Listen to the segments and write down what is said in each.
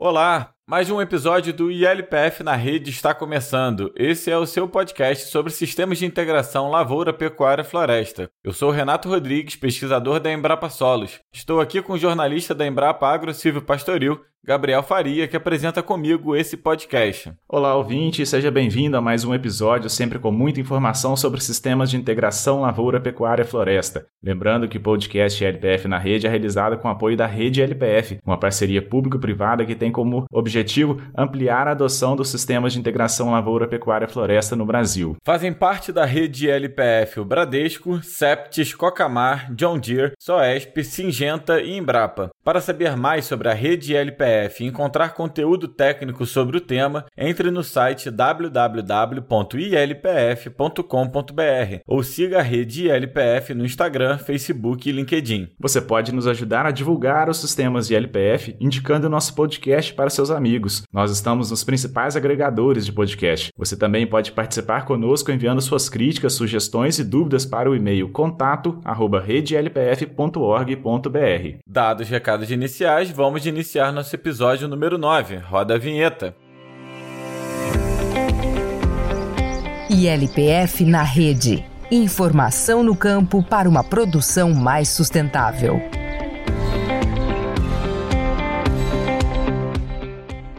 Olá, mais um episódio do ILPF na Rede está começando. Esse é o seu podcast sobre sistemas de integração lavoura, pecuária floresta. Eu sou Renato Rodrigues, pesquisador da Embrapa Solos. Estou aqui com o jornalista da Embrapa Agro Silvio Pastoril Gabriel Faria, que apresenta comigo esse podcast. Olá, ouvinte, seja bem-vindo a mais um episódio, sempre com muita informação sobre sistemas de integração lavoura, pecuária floresta. Lembrando que o podcast LPF na Rede é realizado com apoio da Rede LPF, uma parceria público-privada que tem como objetivo ampliar a adoção dos sistemas de integração lavoura, pecuária e floresta no Brasil. Fazem parte da Rede LPF o Bradesco, Septis, Cocamar, John Deere, Soesp, Singenta e Embrapa. Para saber mais sobre a Rede LPF, e encontrar conteúdo técnico sobre o tema, entre no site www.ilpf.com.br ou siga a rede ILPF no Instagram, Facebook e LinkedIn. Você pode nos ajudar a divulgar os sistemas de ILPF indicando nosso podcast para seus amigos. Nós estamos nos principais agregadores de podcast. Você também pode participar conosco enviando suas críticas, sugestões e dúvidas para o e-mail contato@redelpf.org.br. Dados os recados iniciais, vamos iniciar nosso episódio número 9. Roda a vinheta. ILPF na rede. Informação no campo para uma produção mais sustentável.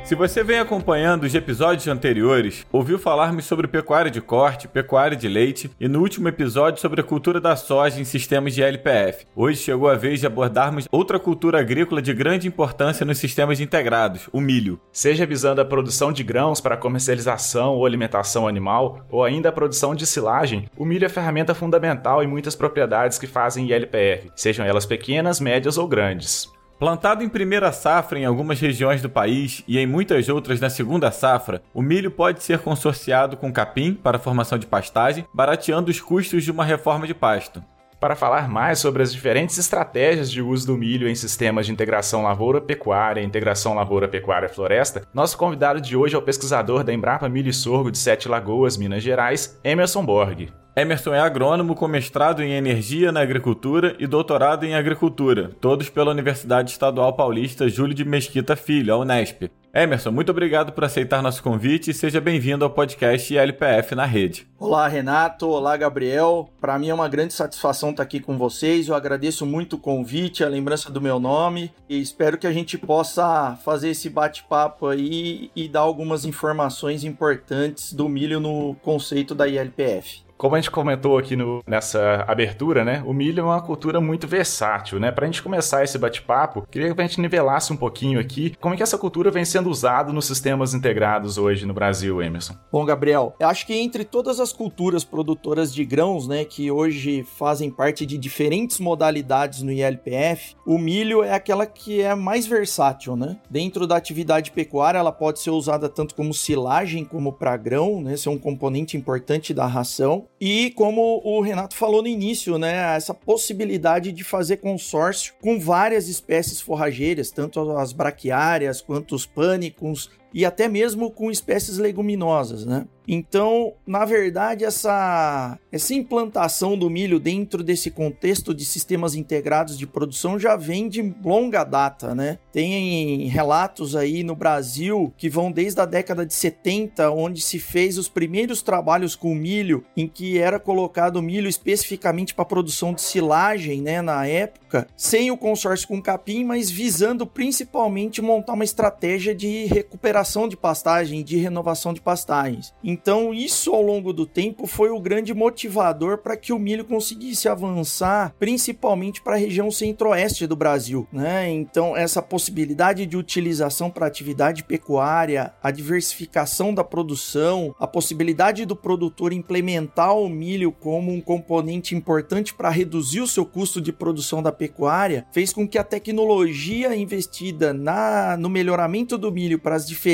Se você vem acompanhando os episódios anteriores, ouviu falar-me sobre pecuária de corte, pecuária de leite e no último episódio sobre a cultura da soja em sistemas de LPF. Hoje chegou a vez de abordarmos outra cultura agrícola de grande importância nos sistemas integrados, o milho. Seja visando a produção de grãos para comercialização ou alimentação animal, ou ainda a produção de silagem, o milho é ferramenta fundamental em muitas propriedades que fazem ILPF, sejam elas pequenas, médias ou grandes. Plantado em primeira safra em algumas regiões do país e em muitas outras na segunda safra, o milho pode ser consorciado com capim para a formação de pastagem, barateando os custos de uma reforma de pasto. Para falar mais sobre as diferentes estratégias de uso do milho em sistemas de integração lavoura-pecuária e integração lavoura-pecuária-floresta, nosso convidado de hoje é o pesquisador da Embrapa Milho e Sorgo de Sete Lagoas, Minas Gerais, Emerson Borg. Emerson é agrônomo com mestrado em Energia na Agricultura e doutorado em Agricultura, todos pela Universidade Estadual Paulista Júlio de Mesquita Filho, a Unesp. Emerson, muito obrigado por aceitar nosso convite e seja bem-vindo ao podcast LPF na Rede. Olá, Renato. Olá, Gabriel. Para mim é uma grande satisfação estar aqui com vocês. Eu agradeço muito o convite, a lembrança do meu nome e espero que a gente possa fazer esse bate-papo aí e dar algumas informações importantes do milho no conceito da ILPF. Como a gente comentou aqui no, nessa abertura, né? O milho é uma cultura muito versátil, né? Pra gente começar esse bate-papo, queria que a gente nivelasse um pouquinho aqui como é que essa cultura vem sendo usada nos sistemas integrados hoje no Brasil, Emerson. Bom, Gabriel, eu acho que entre todas as culturas produtoras de grãos, né, que hoje fazem parte de diferentes modalidades no ILPF, o milho é aquela que é mais versátil, né? Dentro da atividade pecuária, ela pode ser usada tanto como silagem como para grão, né? Ser um componente importante da ração e como o Renato falou no início, né, essa possibilidade de fazer consórcio com várias espécies forrageiras, tanto as braquiárias quanto os pânicos e até mesmo com espécies leguminosas, né? Então, na verdade, essa, essa implantação do milho dentro desse contexto de sistemas integrados de produção já vem de longa data, né? Tem relatos aí no Brasil que vão desde a década de 70, onde se fez os primeiros trabalhos com milho, em que era colocado milho especificamente para produção de silagem, né, na época, sem o consórcio com capim, mas visando principalmente montar uma estratégia de recuperação de pastagem, de renovação de pastagens. Então, isso ao longo do tempo foi o grande motivador para que o milho conseguisse avançar, principalmente para a região centro-oeste do Brasil, né? Então, essa possibilidade de utilização para atividade pecuária, a diversificação da produção, a possibilidade do produtor implementar o milho como um componente importante para reduzir o seu custo de produção da pecuária, fez com que a tecnologia investida na no melhoramento do milho para as diferentes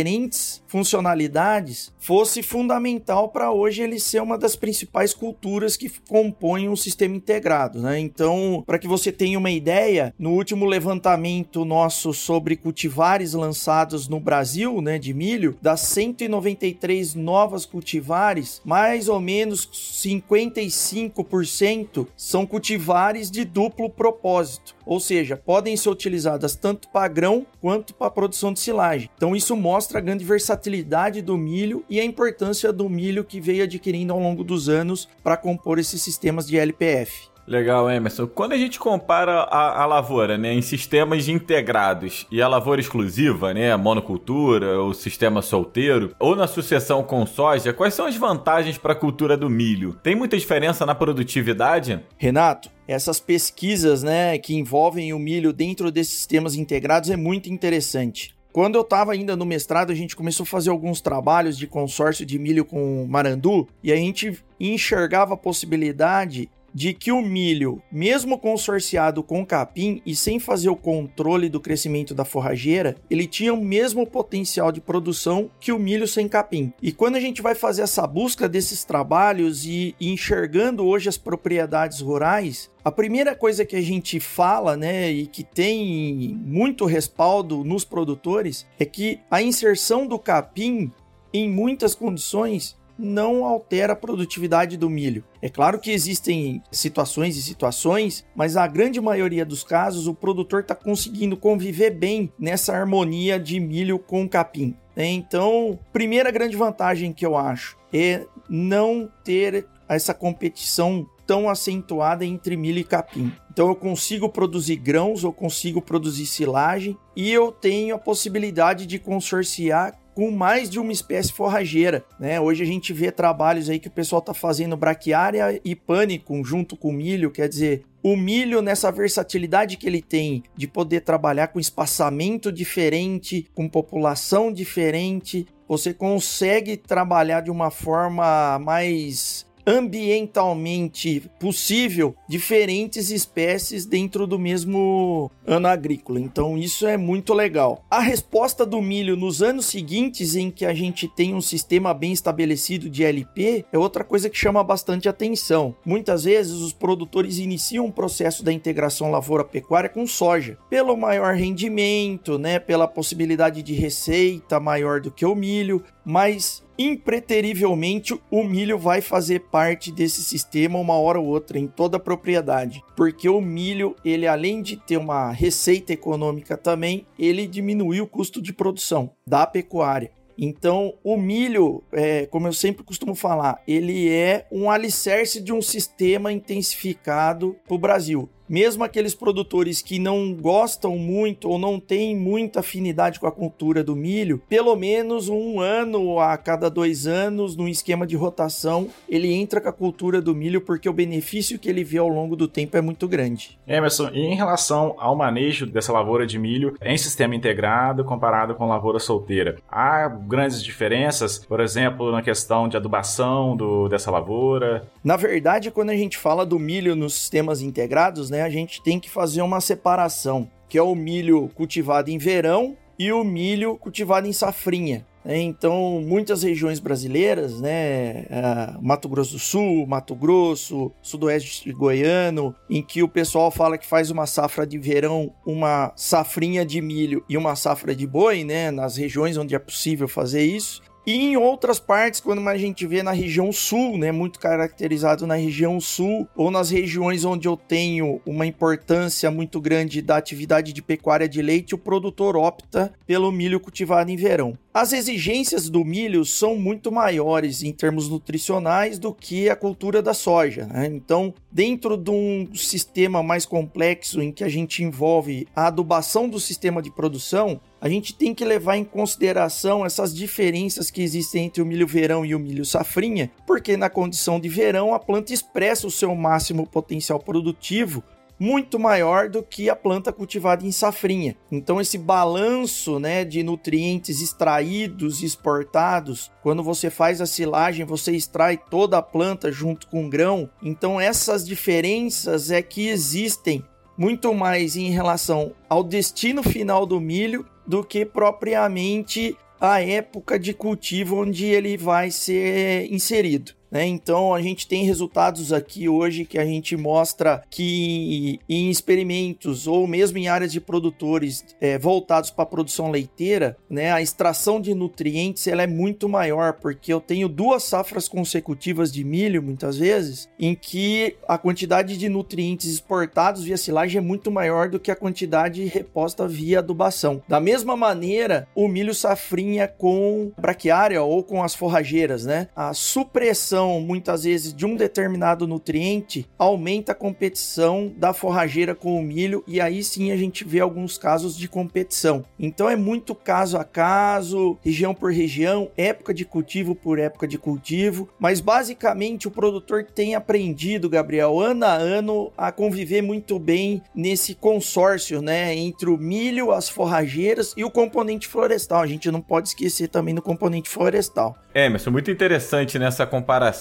funcionalidades fosse fundamental para hoje ele ser uma das principais culturas que compõem um sistema integrado, né? Então, para que você tenha uma ideia, no último levantamento nosso sobre cultivares lançados no Brasil, né, de milho, das 193 novas cultivares, mais ou menos 55% são cultivares de duplo propósito. Ou seja, podem ser utilizadas tanto para grão quanto para produção de silagem. Então isso mostra a grande versatilidade do milho e a importância do milho que veio adquirindo ao longo dos anos para compor esses sistemas de LPF. Legal, Emerson. Quando a gente compara a, a, lavoura né, em sistemas integrados e a lavoura exclusiva, né, monocultura, o sistema solteiro, ou na sucessão com soja, quais são as vantagens para a cultura do milho? Tem muita diferença na produtividade? Renato, essas pesquisas né, que envolvem o milho dentro desses sistemas integrados é muito interessante. Quando eu estava ainda no mestrado, a gente começou a fazer alguns trabalhos de consórcio de milho com Marandu e a gente enxergava a possibilidade de que o milho, mesmo consorciado com capim e sem fazer o controle do crescimento da forrageira, ele tinha o mesmo potencial de produção que o milho sem capim. E quando a gente vai fazer essa busca desses trabalhos e, e enxergando hoje as propriedades rurais, a primeira coisa que a gente fala, né, e que tem muito respaldo nos produtores, é que a inserção do capim em muitas condições não altera a produtividade do milho. É claro que existem situações e situações, mas a grande maioria dos casos o produtor está conseguindo conviver bem nessa harmonia de milho com capim. Então, primeira grande vantagem que eu acho é não ter essa competição tão acentuada entre milho e capim. Então eu consigo produzir grãos, eu consigo produzir silagem e eu tenho a possibilidade de consorciar com mais de uma espécie forrageira, né? Hoje a gente vê trabalhos aí que o pessoal tá fazendo braquiária e pânico junto com milho, quer dizer, o milho nessa versatilidade que ele tem de poder trabalhar com espaçamento diferente, com população diferente, você consegue trabalhar de uma forma mais ambientalmente possível diferentes espécies dentro do mesmo ano agrícola. Então isso é muito legal. A resposta do milho nos anos seguintes em que a gente tem um sistema bem estabelecido de LP é outra coisa que chama bastante atenção. Muitas vezes os produtores iniciam um processo da integração lavoura-pecuária com soja, pelo maior rendimento, né, pela possibilidade de receita maior do que o milho, mas impreterivelmente o milho vai fazer parte desse sistema uma hora ou outra em toda a propriedade, porque o milho, ele além de ter uma receita econômica também, ele diminui o custo de produção da pecuária. Então, o milho, é, como eu sempre costumo falar, ele é um alicerce de um sistema intensificado para o Brasil mesmo aqueles produtores que não gostam muito ou não têm muita afinidade com a cultura do milho, pelo menos um ano a cada dois anos, num esquema de rotação, ele entra com a cultura do milho porque o benefício que ele vê ao longo do tempo é muito grande. Emerson, e em relação ao manejo dessa lavoura de milho em sistema integrado comparado com lavoura solteira, há grandes diferenças, por exemplo, na questão de adubação do, dessa lavoura? Na verdade, quando a gente fala do milho nos sistemas integrados, né, a gente tem que fazer uma separação, que é o milho cultivado em verão e o milho cultivado em safrinha. Né? Então, muitas regiões brasileiras, né, Mato Grosso do Sul, Mato Grosso, Sudoeste goiano, em que o pessoal fala que faz uma safra de verão, uma safrinha de milho e uma safra de boi, né, nas regiões onde é possível fazer isso. E em outras partes, quando a gente vê na região sul, né, muito caracterizado na região sul, ou nas regiões onde eu tenho uma importância muito grande da atividade de pecuária de leite, o produtor opta pelo milho cultivado em verão. As exigências do milho são muito maiores em termos nutricionais do que a cultura da soja. Né? Então, dentro de um sistema mais complexo em que a gente envolve a adubação do sistema de produção, a gente tem que levar em consideração essas diferenças que existem entre o milho verão e o milho safrinha, porque na condição de verão a planta expressa o seu máximo potencial produtivo muito maior do que a planta cultivada em safrinha. Então esse balanço, né, de nutrientes extraídos e exportados, quando você faz a silagem, você extrai toda a planta junto com o grão. Então essas diferenças é que existem muito mais em relação ao destino final do milho do que propriamente a época de cultivo onde ele vai ser inserido. Né? Então a gente tem resultados aqui hoje que a gente mostra que em experimentos ou mesmo em áreas de produtores é, voltados para a produção leiteira, né, a extração de nutrientes ela é muito maior, porque eu tenho duas safras consecutivas de milho, muitas vezes, em que a quantidade de nutrientes exportados via silagem é muito maior do que a quantidade reposta via adubação. Da mesma maneira, o milho safrinha com braquiária ou com as forrageiras, né? A supressão, muitas vezes, de um determinado nutriente aumenta a competição da forrageira com o milho e aí sim a gente vê alguns casos de competição. Então é muito caso a caso, região por região, época de cultivo por época de cultivo, mas basicamente o produtor tem aprendido, Gabriel, ano a ano a conviver muito bem nesse consórcio, né, entre o milho, as forrageiras e o componente florestal. A gente não pode esquecer também do componente florestal. É, mas é muito interessante nessa comparação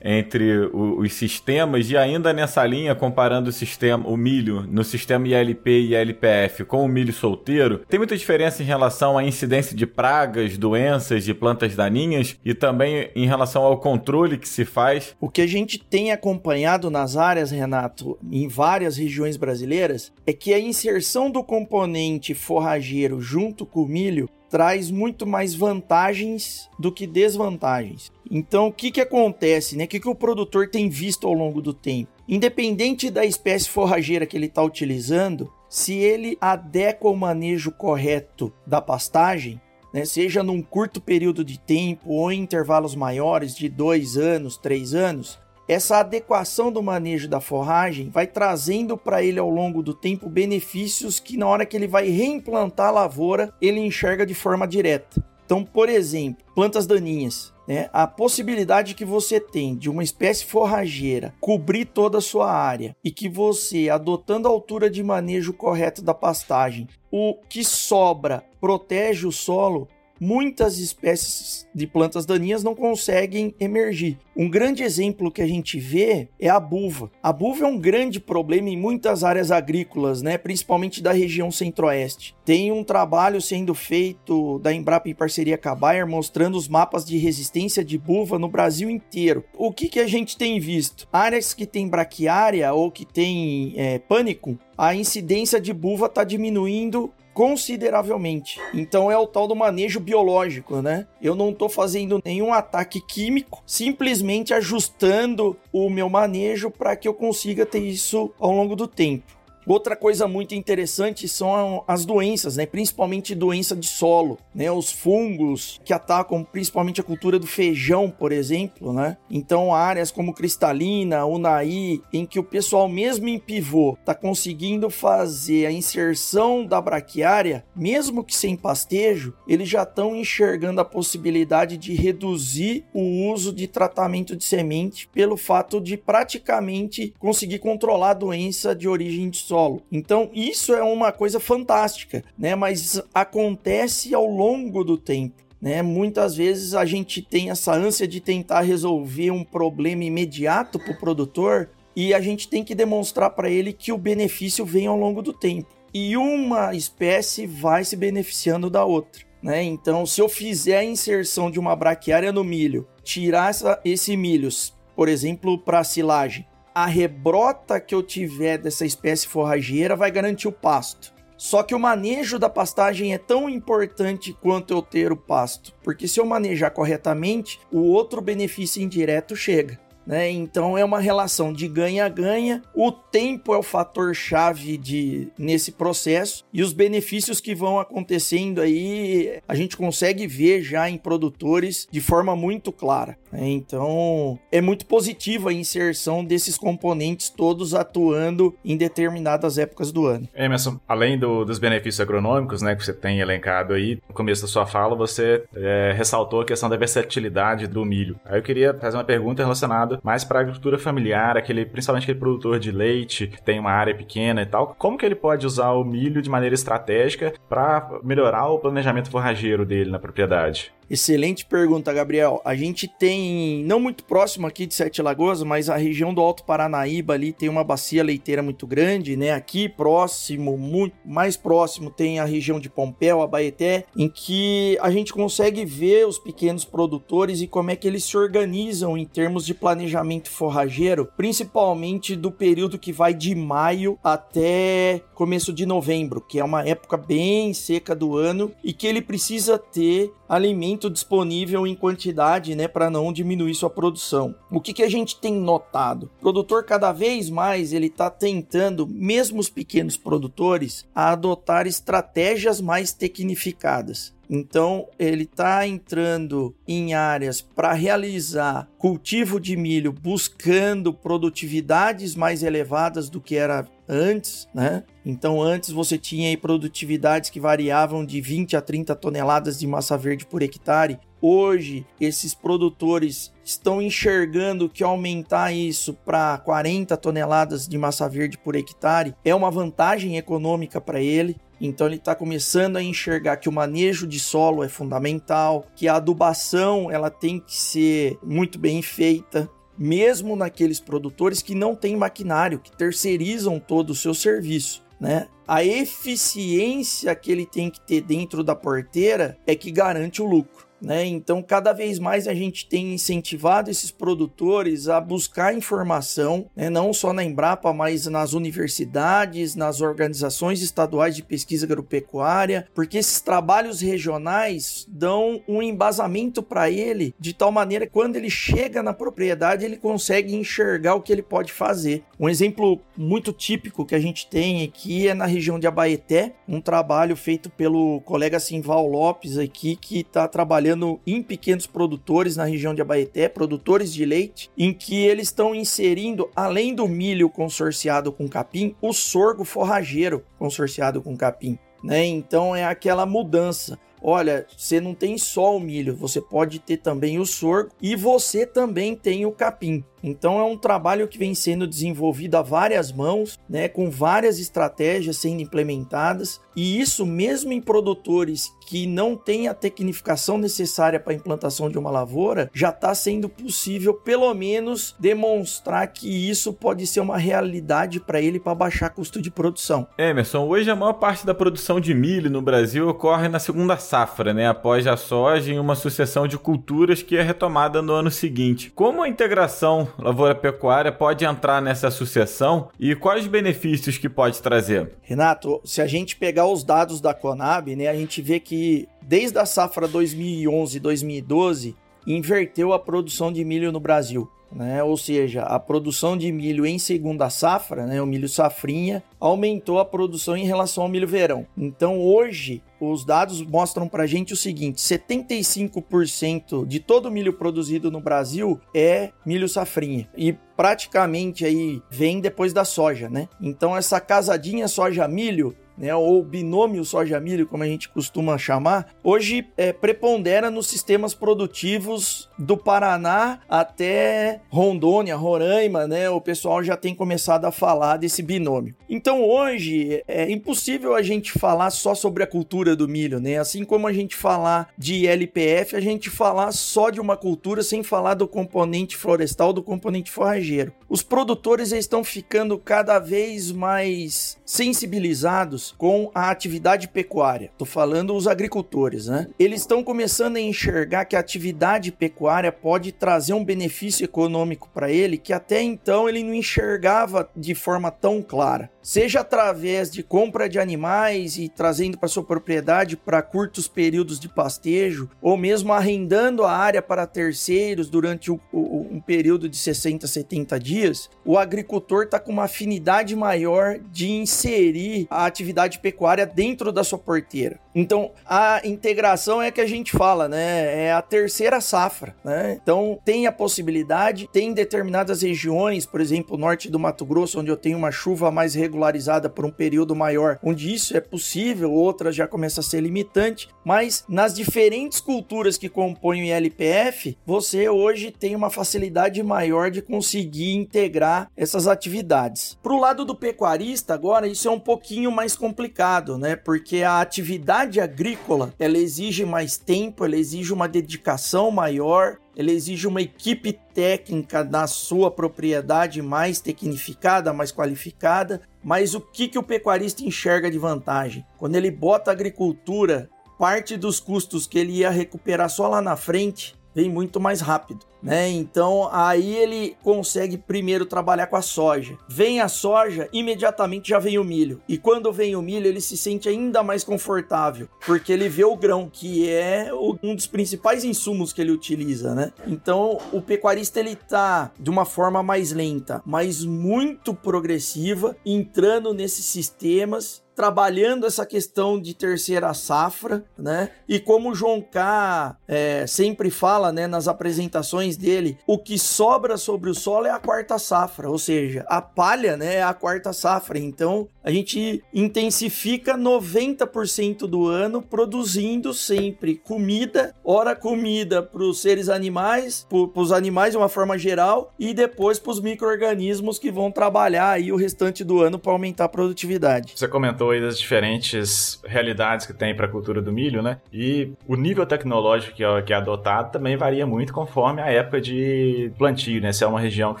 entre o, os sistemas e ainda nessa linha comparando o sistema, o milho no sistema ILP e ILPF com o milho solteiro, tem muita diferença em relação à incidência de pragas, doenças, de plantas daninhas e também em relação ao controle que se faz. O que a gente tem acompanhado nas áreas, Renato, em várias regiões brasileiras, é que a inserção do componente forrageiro junto com o milho traz muito mais vantagens do que desvantagens. Então, o que, que acontece? Né? O que, que o produtor tem visto ao longo do tempo? Independente da espécie forrageira que ele está utilizando, se ele adequa o manejo correto da pastagem, né, seja num curto período de tempo ou em intervalos maiores de dois anos, três anos, essa adequação do manejo da forragem vai trazendo para ele ao longo do tempo benefícios que na hora que ele vai reimplantar a lavoura, ele enxerga de forma direta. Então, por exemplo, plantas daninhas. Né? A possibilidade que você tem de uma espécie forrageira cobrir toda a sua área e que você, adotando a altura de manejo correto da pastagem, o que sobra protege o solo, muitas espécies de plantas daninhas não conseguem emergir. Um grande exemplo que a gente vê é a buva. A buva é um grande problema em muitas áreas agrícolas, né, principalmente da região centro-oeste. Tem um trabalho sendo feito da Embrapa em parceria com a Bayer mostrando os mapas de resistência de buva no Brasil inteiro. O que, que a gente tem visto? Áreas que tem braquiária ou que tem é, pânico, a incidência de buva está diminuindo consideravelmente. Então é o tal do manejo biológico, né? Eu não estou fazendo nenhum ataque químico, simplesmente ajustando o meu manejo para que eu consiga ter isso ao longo do tempo. Outra coisa muito interessante são as doenças, né? principalmente doença de solo, né? os fungos que atacam principalmente a cultura do feijão, por exemplo. Né? Então, áreas como Cristalina, Unai, em que o pessoal, mesmo em pivô, está conseguindo fazer a inserção da braquiária, mesmo que sem pastejo, eles já estão enxergando a possibilidade de reduzir o uso de tratamento de semente pelo fato de praticamente conseguir controlar a doença de origem de solo solo. Então, isso é uma coisa fantástica, né? Mas acontece ao longo do tempo. Né? Muitas vezes a gente tem essa ânsia de tentar resolver um problema imediato para o produtor e a gente tem que demonstrar para ele que o benefício vem ao longo do tempo. E uma espécie vai se beneficiando da outra. Né? Então, se eu fizer a inserção de uma braquiária no milho, tirar essa, esse milho, por exemplo, para silagem, a rebrota que eu tiver dessa espécie forrageira vai garantir o pasto. Só que o manejo da pastagem é tão importante quanto eu ter o pasto, porque se eu manejar corretamente, o outro benefício indireto chega. Né? Então é uma relação de ganha-ganha. O tempo é o fator chave de nesse processo e os benefícios que vão acontecendo aí a gente consegue ver já em produtores de forma muito clara. Né? Então é muito positiva a inserção desses componentes todos atuando em determinadas épocas do ano. Emerson, além do, dos benefícios agronômicos, né, que você tem elencado aí no começo da sua fala, você é, ressaltou a questão da versatilidade do milho. Aí eu queria fazer uma pergunta relacionada voltado mais para agricultura familiar, aquele, principalmente aquele produtor de leite, que tem uma área pequena e tal. Como que ele pode usar o milho de maneira estratégica para melhorar o planejamento forrageiro dele na propriedade? Excelente pergunta, Gabriel. A gente tem, não muito próximo aqui de Sete Lagoas, mas a região do Alto Paranaíba ali tem uma bacia leiteira muito grande, né? Aqui próximo, muito mais próximo, tem a região de Pompéu, Abaeté, em que a gente consegue ver os pequenos produtores e como é que eles se organizam em termos de planejamento forrageiro, principalmente do período que vai de maio até começo de novembro, que é uma época bem seca do ano e que ele precisa ter alimento disponível em quantidade, né, para não diminuir sua produção. O que, que a gente tem notado? O produtor cada vez mais ele está tentando, mesmo os pequenos produtores, a adotar estratégias mais tecnificadas. Então, ele está entrando em áreas para realizar cultivo de milho buscando produtividades mais elevadas do que era antes, né? Então, antes você tinha produtividades que variavam de 20 a 30 toneladas de massa verde por hectare. Hoje, esses produtores estão enxergando que aumentar isso para 40 toneladas de massa verde por hectare é uma vantagem econômica para ele. Então ele está começando a enxergar que o manejo de solo é fundamental, que a adubação ela tem que ser muito bem feita, mesmo naqueles produtores que não têm maquinário, que terceirizam todo o seu serviço. Né? A eficiência que ele tem que ter dentro da porteira é que garante o lucro. Né? Então, cada vez mais a gente tem incentivado esses produtores a buscar informação, né? não só na Embrapa, mas nas universidades, nas organizações estaduais de pesquisa agropecuária, porque esses trabalhos regionais dão um embasamento para ele de tal maneira que quando ele chega na propriedade ele consegue enxergar o que ele pode fazer. Um exemplo muito típico que a gente tem aqui é na região de Abaeté, um trabalho feito pelo colega Simval Lopes aqui que está trabalhando trabalhando em pequenos produtores na região de Abaeté, produtores de leite, em que eles estão inserindo, além do milho consorciado com capim, o sorgo forrageiro consorciado com capim. Né? Então é aquela mudança. Olha, você não tem só o milho, você pode ter também o sorgo e você também tem o capim. Então é um trabalho que vem sendo desenvolvido a várias mãos, né, com várias estratégias sendo implementadas, e isso mesmo em produtores que não têm a tecnificação necessária para a implantação de uma lavoura, já está sendo possível pelo menos demonstrar que isso pode ser uma realidade para ele para baixar custo de produção. Emerson, hoje a maior parte da produção de milho no Brasil ocorre na segunda safra, né, após a soja em uma sucessão de culturas que é retomada no ano seguinte. Como a integração lavoura pecuária pode entrar nessa sucessão e quais benefícios que pode trazer? Renato, se a gente pegar os dados da Conab, né, a gente vê que desde a safra 2011-2012 inverteu a produção de milho no Brasil. Né? Ou seja, a produção de milho em segunda safra, né, o milho safrinha, aumentou a produção em relação ao milho verão. Então hoje os dados mostram para gente o seguinte: 75% de todo o milho produzido no Brasil é milho safrinha e praticamente aí vem depois da soja, né? Então essa casadinha soja-milho né, ou binômio soja-milho, como a gente costuma chamar, hoje é, prepondera nos sistemas produtivos do Paraná até Rondônia, Roraima, né? O pessoal já tem começado a falar desse binômio. Então hoje é impossível a gente falar só sobre a cultura do milho, né? Assim como a gente falar de LPF, a gente falar só de uma cultura sem falar do componente florestal, do componente forrageiro. Os produtores estão ficando cada vez mais sensibilizados com a atividade pecuária. Tô falando os agricultores, né? Eles estão começando a enxergar que a atividade pecuária pode trazer um benefício econômico para ele que até então ele não enxergava de forma tão clara. Seja através de compra de animais e trazendo para sua propriedade para curtos períodos de pastejo, ou mesmo arrendando a área para terceiros durante o, um período de 60, 70 dias, o agricultor está com uma afinidade maior de inserir a atividade pecuária dentro da sua porteira. Então, a integração é que a gente fala, né? É a terceira safra, né? Então, tem a possibilidade, tem determinadas regiões, por exemplo, norte do Mato Grosso, onde eu tenho uma chuva mais regularizada por um período maior, onde isso é possível, outras já começa a ser limitante, mas nas diferentes culturas que compõem o ILPF, você hoje tem uma facilidade maior de conseguir integrar essas atividades. Para o lado do pecuarista, agora, isso é um pouquinho mais complicado, né? Porque a atividade agrícola, ela exige mais tempo, ela exige uma dedicação maior, ela exige uma equipe técnica na sua propriedade mais tecnificada, mais qualificada. Mas o que, que o pecuarista enxerga de vantagem? Quando ele bota a agricultura, parte dos custos que ele ia recuperar só lá na frente, vem muito mais rápido né? Então aí ele consegue primeiro trabalhar com a soja. Vem a soja, imediatamente já vem o milho. E quando vem o milho, ele se sente ainda mais confortável, porque ele vê o grão, que é um dos principais insumos que ele utiliza, né? Então o pecuarista ele tá de uma forma mais lenta, mas muito progressiva, entrando nesses sistemas trabalhando essa questão de terceira safra, né? E como o João K é, sempre fala, né, nas apresentações dele, o que sobra sobre o solo é a quarta safra, ou seja, a palha, né, é a quarta safra. Então, a gente intensifica 90% do ano produzindo sempre comida, ora comida para os seres animais, para os animais de uma forma geral, e depois para os micro-organismos que vão trabalhar aí o restante do ano para aumentar a produtividade. Você comentou aí das diferentes realidades que tem para a cultura do milho, né? E o nível tecnológico que é, que é adotado também varia muito conforme a época de plantio, né? Se é uma região que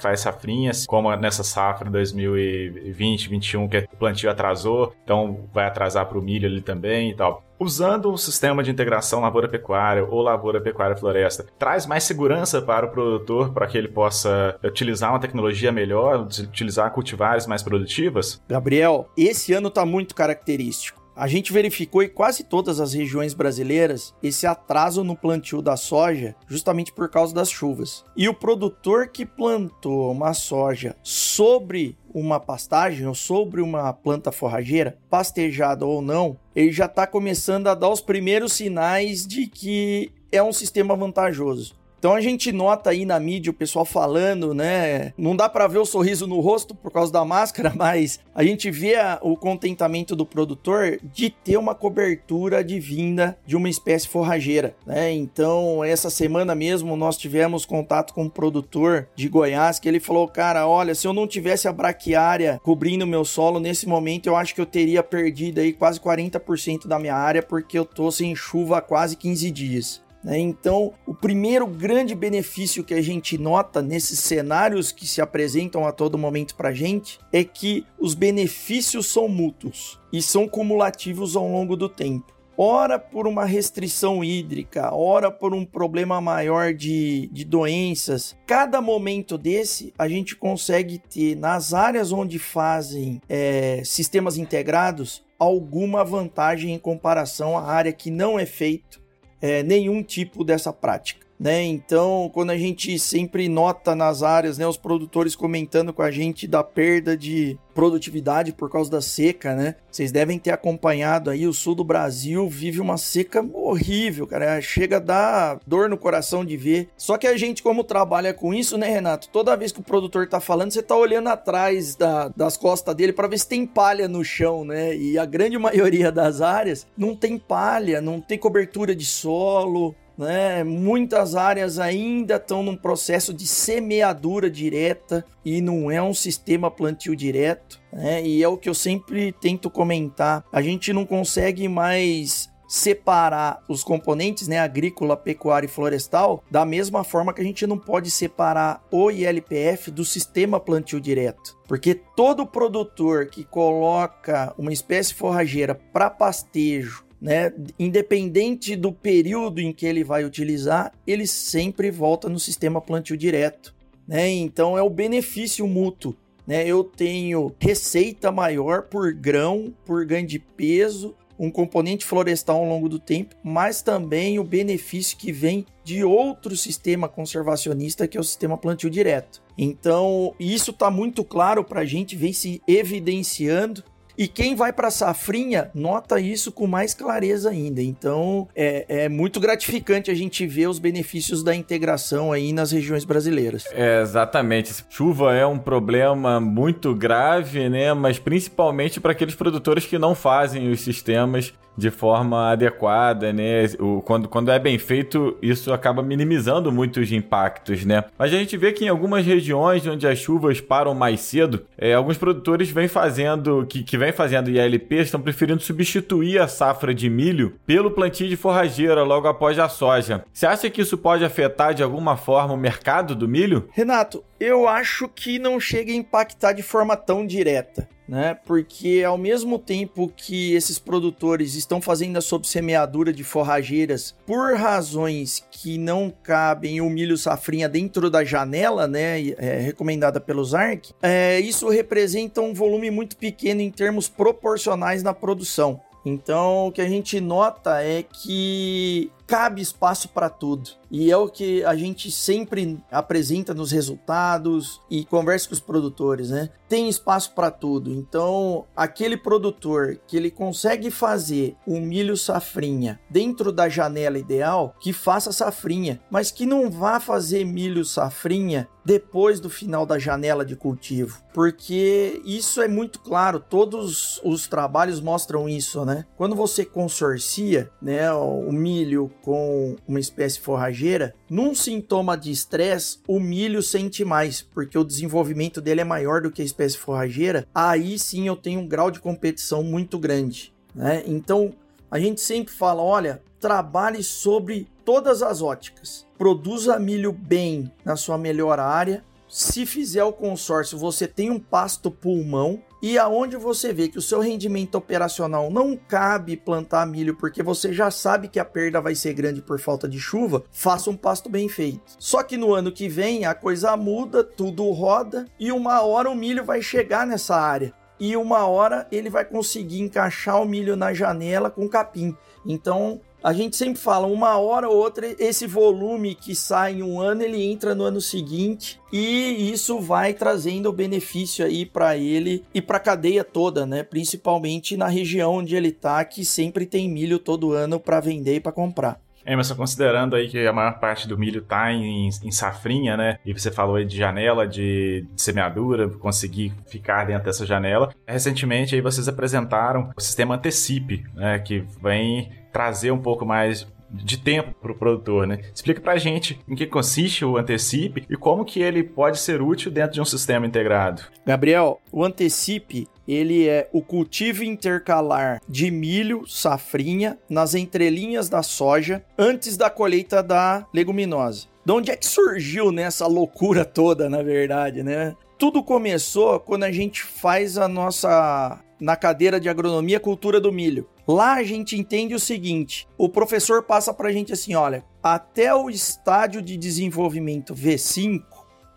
faz safrinhas, como nessa safra 2020, 2021, que é plantio plantio atrasou, então vai atrasar para o milho ali também e tal. Usando um sistema de integração lavoura-pecuária ou lavoura-pecuária-floresta, traz mais segurança para o produtor para que ele possa utilizar uma tecnologia melhor, utilizar cultivares mais produtivas? Gabriel, esse ano está muito característico. A gente verificou em quase todas as regiões brasileiras esse atraso no plantio da soja justamente por causa das chuvas. E o produtor que plantou uma soja sobre uma pastagem ou sobre uma planta forrageira, pastejada ou não, ele já está começando a dar os primeiros sinais de que é um sistema vantajoso. Então a gente nota aí na mídia o pessoal falando, né? Não dá para ver o sorriso no rosto por causa da máscara, mas a gente vê o contentamento do produtor de ter uma cobertura de vinda de uma espécie forrageira, né? Então, essa semana mesmo nós tivemos contato com um produtor de Goiás que ele falou: "Cara, olha, se eu não tivesse a braquiária cobrindo o meu solo nesse momento, eu acho que eu teria perdido aí quase 40% da minha área porque eu tô sem chuva há quase 15 dias". Né? Então, o primeiro grande benefício que a gente nota nesses cenários que se apresentam a todo momento para a gente é que os benefícios são mútuos e são cumulativos ao longo do tempo ora por uma restrição hídrica, ora por um problema maior de, de doenças. Cada momento desse, a gente consegue ter nas áreas onde fazem é, sistemas integrados alguma vantagem em comparação à área que não é feito é, nenhum tipo dessa prática. Né? Então, quando a gente sempre nota nas áreas, né, os produtores comentando com a gente da perda de produtividade por causa da seca, né? Vocês devem ter acompanhado aí o sul do Brasil vive uma seca horrível, cara. Chega a dar dor no coração de ver. Só que a gente, como trabalha com isso, né, Renato? Toda vez que o produtor tá falando, você tá olhando atrás da, das costas dele para ver se tem palha no chão, né? E a grande maioria das áreas não tem palha, não tem cobertura de solo, né? Muitas áreas ainda estão num processo de semeadura direta e não é um sistema plantio direto, né? E é o que eu sempre tento comentar. A gente não consegue mais separar os componentes, né, agrícola, pecuária e florestal, da mesma forma que a gente não pode separar o ILPF do sistema plantio direto. Porque todo produtor que coloca uma espécie forrageira para pastejo né? Independente do período em que ele vai utilizar, ele sempre volta no sistema plantio direto, né? Então é o benefício mútuo, né? Eu tenho receita maior por grão, por ganho de peso, um componente florestal ao longo do tempo, mas também o benefício que vem de outro sistema conservacionista que é o sistema plantio direto. Então, isso está muito claro para a gente, vem se evidenciando e quem vai para a safrinha nota isso com mais clareza ainda. Então é, é, muito gratificante a gente ver os benefícios da integração aí nas regiões brasileiras. É, exatamente. Chuva é um problema muito grave, né? Mas principalmente para aqueles produtores que não fazem os sistemas de forma adequada, né? O, quando, quando é bem feito, isso acaba minimizando muitos impactos, né? Mas a gente vê que em algumas regiões onde as chuvas param mais cedo, é, alguns produtores vêm fazendo, que, que vêm fazendo ILP, estão preferindo substituir a safra de milho pelo plantio de forrageira logo após a soja. Você acha que isso pode afetar de alguma forma o mercado do milho? Renato, eu acho que não chega a impactar de forma tão direta né? Porque ao mesmo tempo que esses produtores estão fazendo a subsemeadura de forrageiras por razões que não cabem o milho safrinha dentro da janela, né? É, recomendada pelos ARC, é, isso representa um volume muito pequeno em termos proporcionais na produção. Então, o que a gente nota é que cabe espaço para tudo. E é o que a gente sempre apresenta nos resultados e conversa com os produtores, né? Tem espaço para tudo. Então, aquele produtor que ele consegue fazer um milho safrinha dentro da janela ideal, que faça safrinha, mas que não vá fazer milho safrinha depois do final da janela de cultivo, porque isso é muito claro, todos os trabalhos mostram isso, né? Quando você consorcia, né, o milho com uma espécie forrageira, num sintoma de estresse, o milho sente mais, porque o desenvolvimento dele é maior do que a espécie forrageira. Aí sim eu tenho um grau de competição muito grande, né? Então a gente sempre fala, olha, trabalhe sobre todas as óticas. Produza milho bem na sua melhor área. Se fizer o consórcio, você tem um pasto pulmão e aonde você vê que o seu rendimento operacional não cabe plantar milho porque você já sabe que a perda vai ser grande por falta de chuva, faça um pasto bem feito. Só que no ano que vem a coisa muda, tudo roda e uma hora o milho vai chegar nessa área e uma hora ele vai conseguir encaixar o milho na janela com capim. Então a gente sempre fala, uma hora ou outra, esse volume que sai em um ano, ele entra no ano seguinte e isso vai trazendo benefício aí para ele e para a cadeia toda, né? Principalmente na região onde ele tá, que sempre tem milho todo ano para vender e para comprar. Emerson, considerando aí que a maior parte do milho tá em, em safrinha, né? E você falou aí de janela, de, de, semeadura, conseguir ficar dentro dessa janela. Recentemente aí vocês apresentaram o sistema Antecipe, né? Que vem trazer um pouco mais de tempo para o produtor, né? Explica para a gente em que consiste o Antecipe e como que ele pode ser útil dentro de um sistema integrado. Gabriel, o Antecipe ele é o cultivo intercalar de milho, safrinha, nas entrelinhas da soja, antes da colheita da leguminosa. De onde é que surgiu nessa né, loucura toda, na verdade, né? Tudo começou quando a gente faz a nossa na cadeira de agronomia cultura do milho. Lá a gente entende o seguinte: o professor passa para a gente assim, olha, até o estádio de desenvolvimento V5,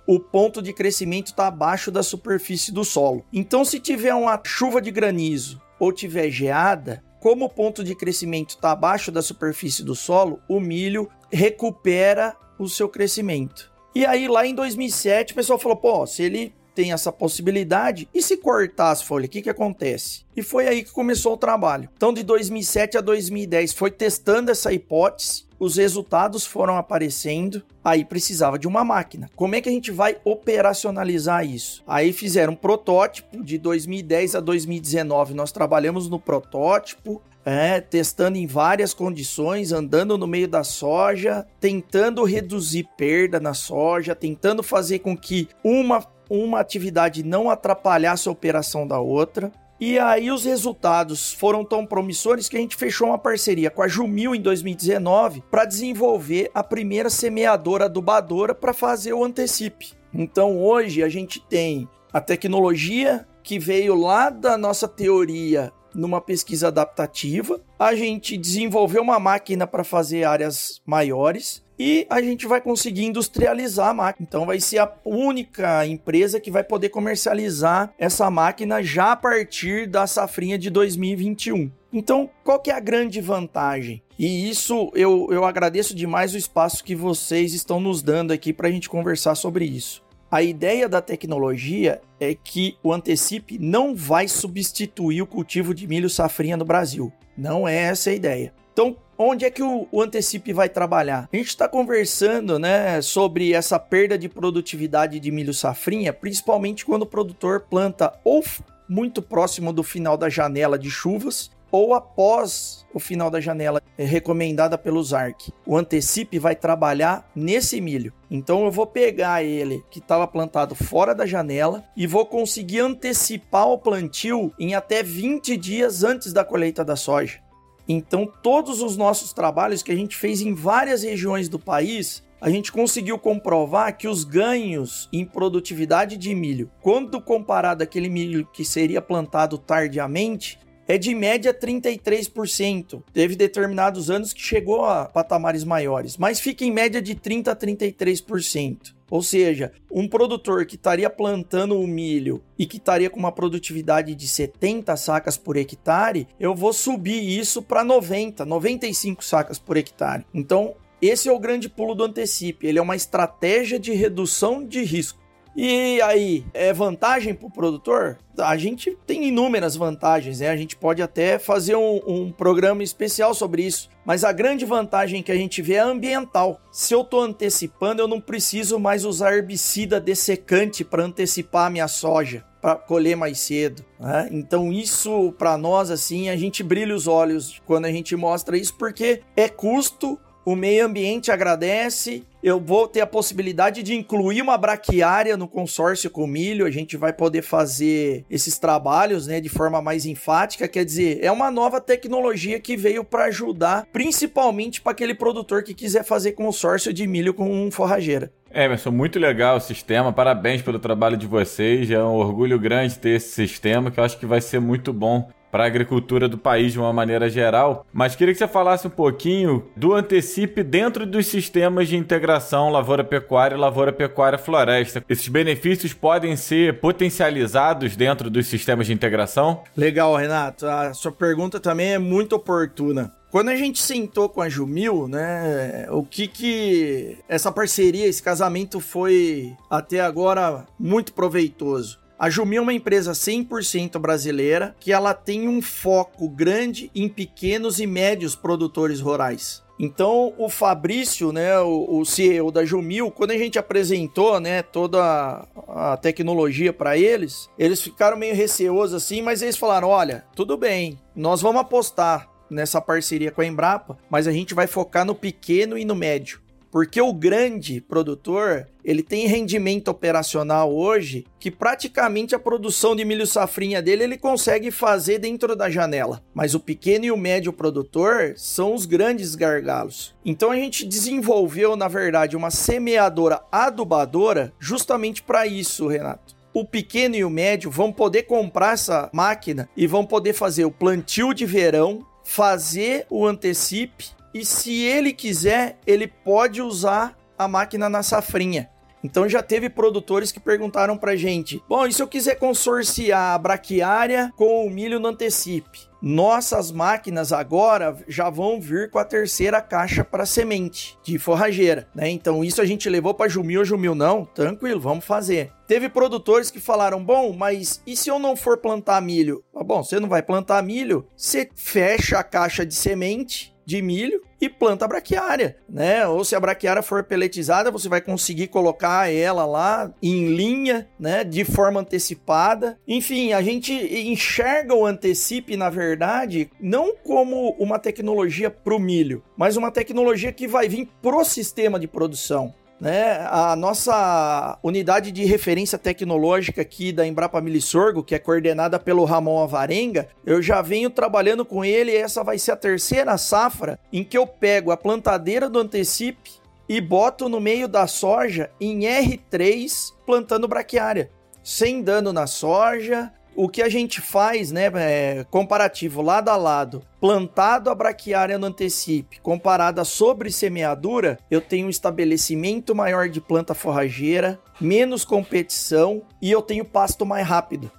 o ponto de crescimento está abaixo da superfície do solo. Então, se tiver uma chuva de granizo ou tiver geada, como o ponto de crescimento está abaixo da superfície do solo, o milho recupera o seu crescimento. E aí, lá em 2007, o pessoal falou: pô, se ele tem essa possibilidade. E se cortar as folhas, o que, que acontece? E foi aí que começou o trabalho. Então, de 2007 a 2010, foi testando essa hipótese. Os resultados foram aparecendo, aí precisava de uma máquina. Como é que a gente vai operacionalizar isso? Aí fizeram um protótipo de 2010 a 2019. Nós trabalhamos no protótipo, é, testando em várias condições, andando no meio da soja, tentando reduzir perda na soja, tentando fazer com que uma uma atividade não atrapalhasse a operação da outra. E aí os resultados foram tão promissores que a gente fechou uma parceria com a Jumil em 2019 para desenvolver a primeira semeadora adubadora para fazer o antecipe. Então hoje a gente tem a tecnologia que veio lá da nossa teoria numa pesquisa adaptativa. A gente desenvolveu uma máquina para fazer áreas maiores e a gente vai conseguir industrializar a máquina. Então vai ser a única empresa que vai poder comercializar essa máquina já a partir da safrinha de 2021. Então, qual que é a grande vantagem? E isso eu, eu agradeço demais o espaço que vocês estão nos dando aqui para a gente conversar sobre isso. A ideia da tecnologia é que o Antecipe não vai substituir o cultivo de milho safrinha no Brasil. Não é essa a ideia. Então, onde é que o, o Antecipe vai trabalhar? A gente está conversando né, sobre essa perda de produtividade de milho safrinha, principalmente quando o produtor planta ou muito próximo do final da janela de chuvas ou após o final da janela recomendada pelo ZARC. O antecipe vai trabalhar nesse milho. Então eu vou pegar ele que estava plantado fora da janela e vou conseguir antecipar o plantio em até 20 dias antes da colheita da soja. Então todos os nossos trabalhos que a gente fez em várias regiões do país, a gente conseguiu comprovar que os ganhos em produtividade de milho, quando comparado àquele milho que seria plantado tardiamente, é de média 33%. Teve determinados anos que chegou a patamares maiores, mas fica em média de 30 a 33%. Ou seja, um produtor que estaria plantando o milho e que estaria com uma produtividade de 70 sacas por hectare, eu vou subir isso para 90, 95 sacas por hectare. Então, esse é o grande pulo do antecipe. Ele é uma estratégia de redução de risco. E aí, é vantagem para o produtor? A gente tem inúmeras vantagens, né? A gente pode até fazer um, um, programa especial sobre isso. Mas a grande vantagem que a gente vê é ambiental. Se eu estou antecipando, eu não preciso mais usar herbicida dessecante para antecipar a minha soja para colher mais cedo. Né? Então isso para nós assim a gente brilha os olhos quando a gente mostra isso porque é custo o meio ambiente agradece. Eu vou ter a possibilidade de incluir uma braquiária no consórcio com milho. A gente vai poder fazer esses trabalhos né, de forma mais enfática. Quer dizer, é uma nova tecnologia que veio para ajudar, principalmente para aquele produtor que quiser fazer consórcio de milho com forrageira. Emerson, muito legal o sistema. Parabéns pelo trabalho de vocês. É um orgulho grande ter esse sistema que eu acho que vai ser muito bom para a agricultura do país de uma maneira geral, mas queria que você falasse um pouquinho do antecipe dentro dos sistemas de integração lavoura-pecuária e lavoura-pecuária-floresta. Esses benefícios podem ser potencializados dentro dos sistemas de integração? Legal, Renato. A sua pergunta também é muito oportuna. Quando a gente sentou com a Jumil, né, o que que essa parceria, esse casamento foi até agora muito proveitoso. A Jumi é uma empresa 100% brasileira que ela tem um foco grande em pequenos e médios produtores rurais. Então, o Fabrício, né, o, o CEO da Jumil, quando a gente apresentou, né, toda a tecnologia para eles, eles ficaram meio receosos assim, mas eles falaram: "Olha, tudo bem, nós vamos apostar nessa parceria com a Embrapa, mas a gente vai focar no pequeno e no médio. Porque o grande produtor, ele tem rendimento operacional hoje que praticamente a produção de milho safrinha dele ele consegue fazer dentro da janela. Mas o pequeno e o médio produtor são os grandes gargalos. Então a gente desenvolveu, na verdade, uma semeadora adubadora justamente para isso, Renato o pequeno e o médio vão poder comprar essa máquina e vão poder fazer o plantio de verão, fazer o antecipe e se ele quiser, ele pode usar a máquina na safrinha. Então já teve produtores que perguntaram pra gente: bom, e se eu quiser consorciar a braquiária com o milho no antecipe? Nossas máquinas agora já vão vir com a terceira caixa para semente de forrageira, né? Então isso a gente levou para Jumil, Jumil não, tranquilo, vamos fazer. Teve produtores que falaram: "Bom, mas e se eu não for plantar milho?" Ah, bom, você não vai plantar milho, você fecha a caixa de semente de milho e planta braquiária, né? Ou se a braquiária for peletizada, você vai conseguir colocar ela lá em linha, né, de forma antecipada. Enfim, a gente enxerga o antecipe, na verdade, não como uma tecnologia para o milho, mas uma tecnologia que vai vir pro sistema de produção né? A nossa unidade de referência tecnológica aqui da Embrapa Milissorgo, que é coordenada pelo Ramon Avarenga, eu já venho trabalhando com ele essa vai ser a terceira safra em que eu pego a plantadeira do Antecipe e boto no meio da soja em R3 plantando braquiária. Sem dano na soja, o que a gente faz, né, é, comparativo lado a lado, plantado a braquiária no antecipe, comparada sobre semeadura, eu tenho um estabelecimento maior de planta forrageira, menos competição e eu tenho pasto mais rápido.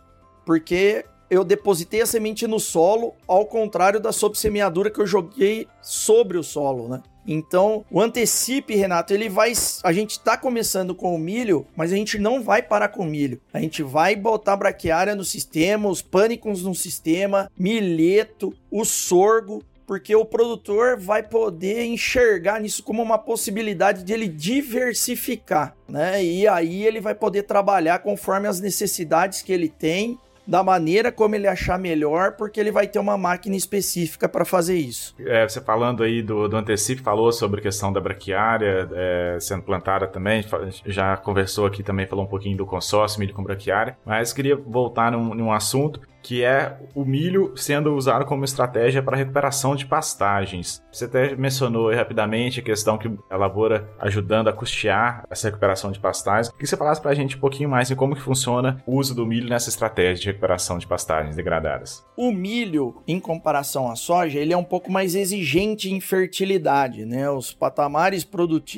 Porque eu depositei a semente no solo, ao contrário da subsemeadura que eu joguei sobre o solo, né? Então, o antecipe, Renato, ele vai. A gente tá começando com o milho, mas a gente não vai parar com o milho. A gente vai botar braquiária no sistema, os pânicos no sistema, milheto, o sorgo, porque o produtor vai poder enxergar nisso como uma possibilidade de ele diversificar, né? E aí ele vai poder trabalhar conforme as necessidades que ele tem da maneira como ele achar melhor, porque ele vai ter uma máquina específica para fazer isso. É, você falando aí do, do Antecipe, falou sobre a questão da braquiária é, sendo plantada também, já conversou aqui também, falou um pouquinho do consórcio milho com braquiária, mas queria voltar num, num assunto que é o milho sendo usado como estratégia para recuperação de pastagens. Você até mencionou rapidamente a questão que a lavoura ajudando a custear essa recuperação de pastagens. Que você falasse para a gente um pouquinho mais de como que funciona o uso do milho nessa estratégia de recuperação de pastagens degradadas. O milho, em comparação à soja, ele é um pouco mais exigente em fertilidade, né? Os patamares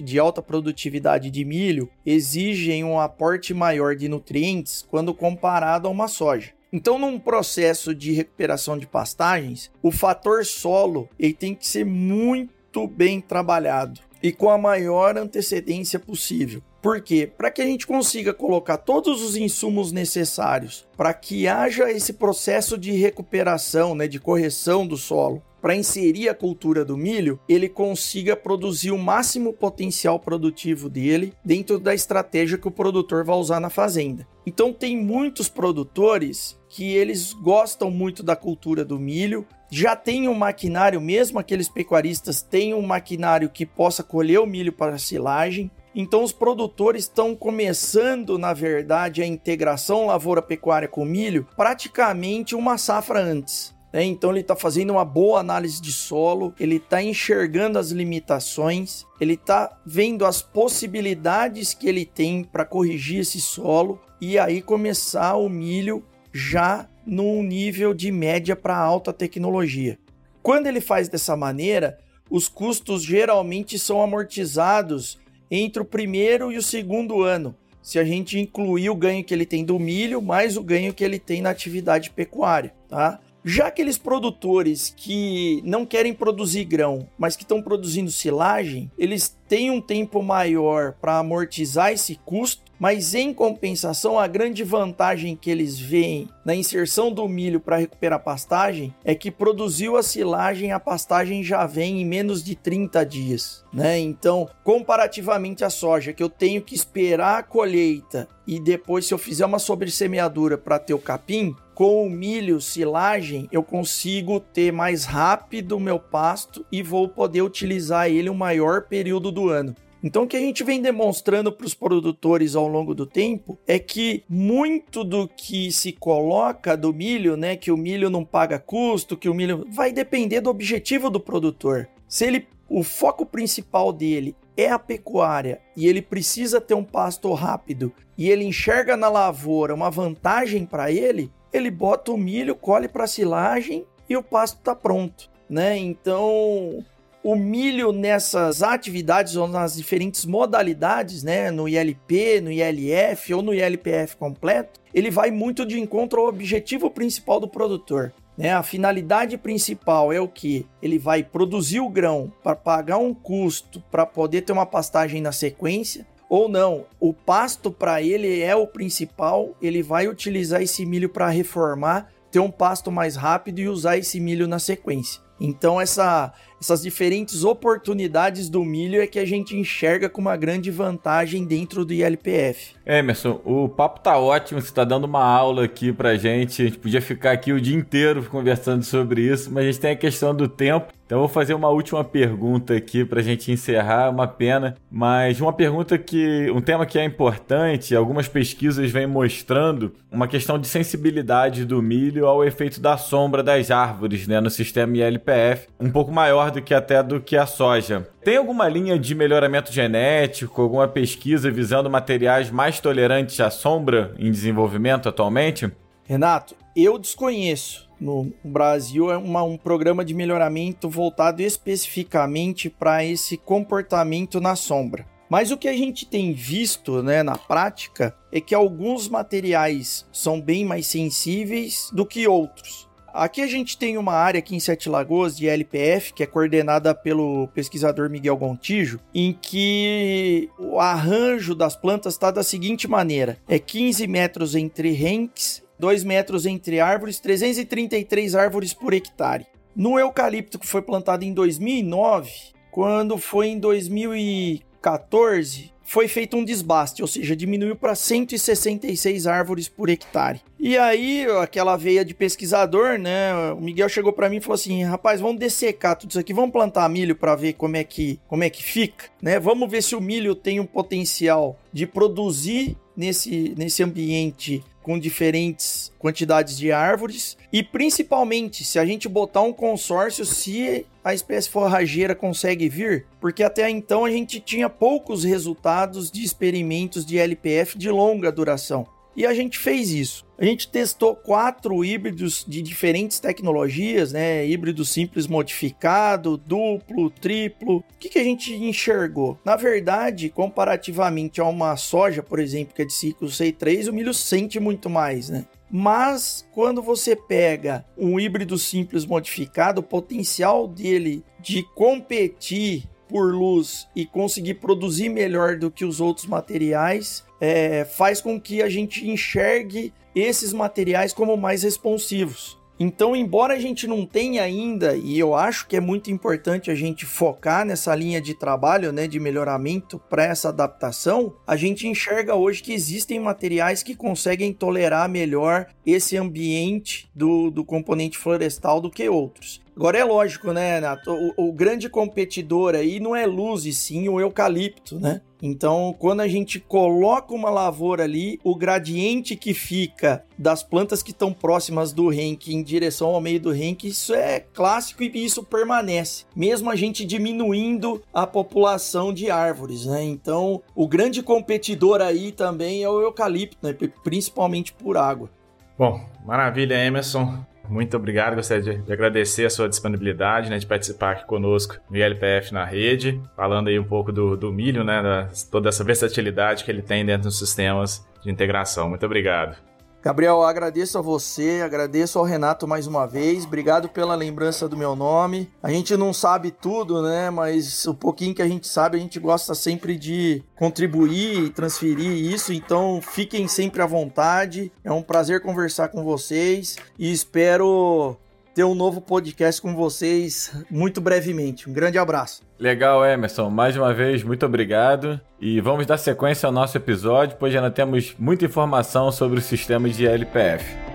de alta produtividade de milho exigem um aporte maior de nutrientes quando comparado a uma soja. Então, num processo de recuperação de pastagens, o fator solo ele tem que ser muito bem trabalhado e com a maior antecedência possível. Por quê? Para que a gente consiga colocar todos os insumos necessários para que haja esse processo de recuperação, né, de correção do solo, para inserir a cultura do milho, ele consiga produzir o máximo potencial produtivo dele dentro da estratégia que o produtor vai usar na fazenda. Então tem muitos produtores que eles gostam muito da cultura do milho, já tem um maquinário, mesmo aqueles pecuaristas têm um maquinário que possa colher o milho para silagem. Então os produtores estão começando, na verdade, a integração lavoura-pecuária com milho praticamente uma safra antes. Né? Então ele está fazendo uma boa análise de solo, ele está enxergando as limitações, ele está vendo as possibilidades que ele tem para corrigir esse solo e aí começar o milho já num nível de média para alta tecnologia. Quando ele faz dessa maneira, os custos geralmente são amortizados entre o primeiro e o segundo ano, se a gente incluir o ganho que ele tem do milho mais o ganho que ele tem na atividade pecuária, tá? Já aqueles produtores que não querem produzir grão, mas que estão produzindo silagem, eles têm um tempo maior para amortizar esse custo mas em compensação, a grande vantagem que eles veem na inserção do milho para recuperar pastagem é que produziu a silagem, a pastagem já vem em menos de 30 dias, né? Então, comparativamente à soja, que eu tenho que esperar a colheita e depois se eu fizer uma sobressemeadura para ter o capim, com o milho silagem eu consigo ter mais rápido o meu pasto e vou poder utilizar ele o maior período do ano. Então, o que a gente vem demonstrando para os produtores ao longo do tempo é que muito do que se coloca do milho, né, que o milho não paga custo, que o milho vai depender do objetivo do produtor. Se ele o foco principal dele é a pecuária e ele precisa ter um pasto rápido e ele enxerga na lavoura uma vantagem para ele, ele bota o milho, colhe para silagem e o pasto está pronto, né? Então, o milho nessas atividades ou nas diferentes modalidades, né, no ILP, no ILF ou no ILPF completo, ele vai muito de encontro ao objetivo principal do produtor. Né? A finalidade principal é o que? Ele vai produzir o grão para pagar um custo para poder ter uma pastagem na sequência, ou não, o pasto para ele é o principal, ele vai utilizar esse milho para reformar, ter um pasto mais rápido e usar esse milho na sequência. Então essa essas diferentes oportunidades do milho é que a gente enxerga com uma grande vantagem dentro do ILPF. Emerson, o papo tá ótimo, você tá dando uma aula aqui pra gente. A gente podia ficar aqui o dia inteiro conversando sobre isso, mas a gente tem a questão do tempo. Então vou fazer uma última pergunta aqui para a gente encerrar, uma pena, mas uma pergunta que um tema que é importante, algumas pesquisas vêm mostrando uma questão de sensibilidade do milho ao efeito da sombra das árvores, né, no sistema ILPF, um pouco maior do que até do que a soja. Tem alguma linha de melhoramento genético, alguma pesquisa visando materiais mais tolerantes à sombra em desenvolvimento atualmente? Renato, eu desconheço no Brasil é uma, um programa de melhoramento voltado especificamente para esse comportamento na sombra. Mas o que a gente tem visto né, na prática é que alguns materiais são bem mais sensíveis do que outros. Aqui a gente tem uma área aqui em Sete Lagoas de LPF, que é coordenada pelo pesquisador Miguel Gontijo, em que o arranjo das plantas está da seguinte maneira: é 15 metros entre renques 2 metros entre árvores, 333 árvores por hectare. No eucalipto que foi plantado em 2009, quando foi em 2000 2014 foi feito um desbaste, ou seja, diminuiu para 166 árvores por hectare. E aí, aquela veia de pesquisador, né? O Miguel chegou para mim e falou assim: "Rapaz, vamos dessecar tudo isso aqui, vamos plantar milho para ver como é que como é que fica, né? Vamos ver se o milho tem um potencial de produzir nesse nesse ambiente com diferentes quantidades de árvores e principalmente se a gente botar um consórcio se a espécie forrageira consegue vir, porque até então a gente tinha poucos resultados de experimentos de LPF de longa duração. E a gente fez isso. A gente testou quatro híbridos de diferentes tecnologias, né? Híbrido simples modificado, duplo, triplo. O que, que a gente enxergou? Na verdade, comparativamente a uma soja, por exemplo, que é de ciclo C3, o milho sente muito mais, né? Mas quando você pega um híbrido simples modificado, o potencial dele de competir por luz e conseguir produzir melhor do que os outros materiais é, faz com que a gente enxergue esses materiais como mais responsivos. Então, embora a gente não tenha ainda, e eu acho que é muito importante a gente focar nessa linha de trabalho, né, de melhoramento para essa adaptação, a gente enxerga hoje que existem materiais que conseguem tolerar melhor esse ambiente do, do componente florestal do que outros. Agora é lógico, né, Nato? O, o, grande competidor aí não é luz, e sim o eucalipto, né? Então, quando a gente coloca uma lavoura ali, o gradiente que fica das plantas que estão próximas do renque em direção ao meio do renque, isso é clássico e isso permanece, mesmo a gente diminuindo a população de árvores, né? Então, o grande competidor aí também é o eucalipto, né? Principalmente por água. Bom, maravilha, Emerson. Muito obrigado, gostaria de, de, agradecer a sua disponibilidade, né, de participar aqui conosco no ILPF na rede, falando aí um pouco do, do milho, né, da, toda essa versatilidade que ele tem dentro dos sistemas de integração. Muito obrigado. Gabriel, agradeço a você, agradeço ao Renato mais uma vez. Obrigado pela lembrança do meu nome. A gente não sabe tudo, né? Mas o pouquinho que a gente sabe, a gente gosta sempre de contribuir e transferir isso. Então, fiquem sempre à vontade. É um prazer conversar com vocês e espero ter um novo podcast com vocês muito brevemente. Um grande abraço. Legal, Emerson. Mais uma vez, muito obrigado. E vamos dar sequência ao nosso episódio, pois já temos muita informação sobre o sistema de LPF.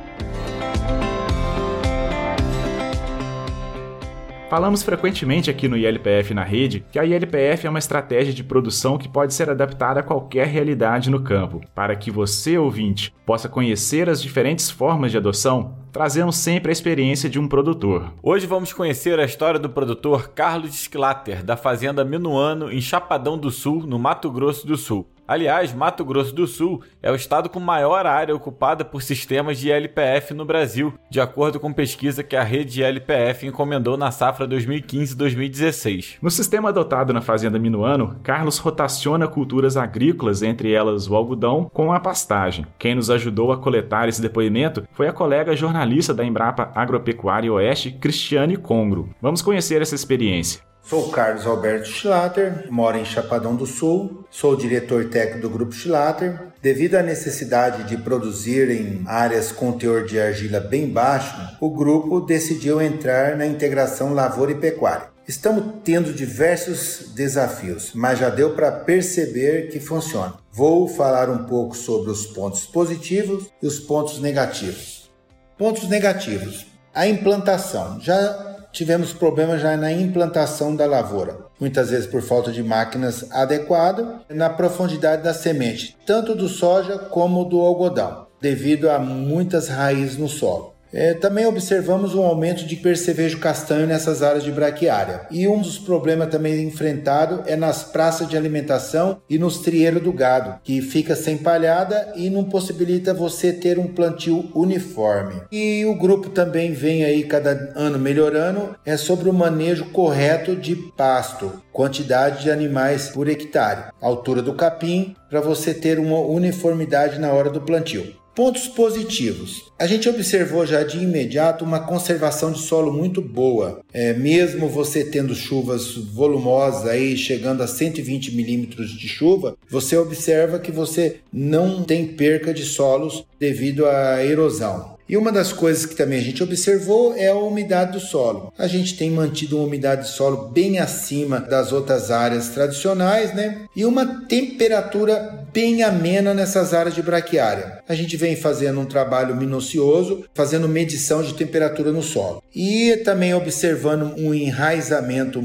Falamos frequentemente aqui no ILPF na rede que a ILPF é uma estratégia de produção que pode ser adaptada a qualquer realidade no campo. Para que você, ouvinte, possa conhecer as diferentes formas de adoção, trazemos sempre a experiência de um produtor. Hoje vamos conhecer a história do produtor Carlos Schlatter, da fazenda Minuano, em Chapadão do Sul, no Mato Grosso do Sul. Aliás, Mato Grosso do Sul é o estado com maior área ocupada por sistemas de LPF no Brasil, de acordo com pesquisa que a rede LPF encomendou na safra 2015-2016. No sistema adotado na Fazenda Minuano, Carlos rotaciona culturas agrícolas, entre elas o algodão, com a pastagem. Quem nos ajudou a coletar esse depoimento foi a colega jornalista da Embrapa Agropecuária Oeste, Cristiane Congro. Vamos conhecer essa experiência. Sou Carlos Alberto Schlatter, moro em Chapadão do Sul, sou diretor técnico do Grupo Schlatter. Devido à necessidade de produzir em áreas com teor de argila bem baixo, o grupo decidiu entrar na integração lavoura e pecuária. Estamos tendo diversos desafios, mas já deu para perceber que funciona. Vou falar um pouco sobre os pontos positivos e os pontos negativos. Pontos negativos: a implantação. Já tivemos problemas já na implantação da lavoura, muitas vezes por falta de máquinas adequadas, na profundidade da semente, tanto do soja como do algodão, devido a muitas raízes no solo. É, também observamos um aumento de percevejo castanho nessas áreas de braquiária. E um dos problemas também enfrentado é nas praças de alimentação e nos trieiros do gado, que fica sem palhada e não possibilita você ter um plantio uniforme. E o grupo também vem aí cada ano melhorando, é sobre o manejo correto de pasto, quantidade de animais por hectare, altura do capim, para você ter uma uniformidade na hora do plantio. Pontos positivos. A gente observou já de imediato uma conservação de solo muito boa. É, mesmo você tendo chuvas volumosas aí chegando a 120 milímetros de chuva, você observa que você não tem perca de solos devido à erosão. E uma das coisas que também a gente observou é a umidade do solo. A gente tem mantido uma umidade do solo bem acima das outras áreas tradicionais, né? E uma temperatura bem amena nessas áreas de braquiária. A gente vem fazendo um trabalho minucioso, fazendo medição de temperatura no solo. E também observando um enraizamento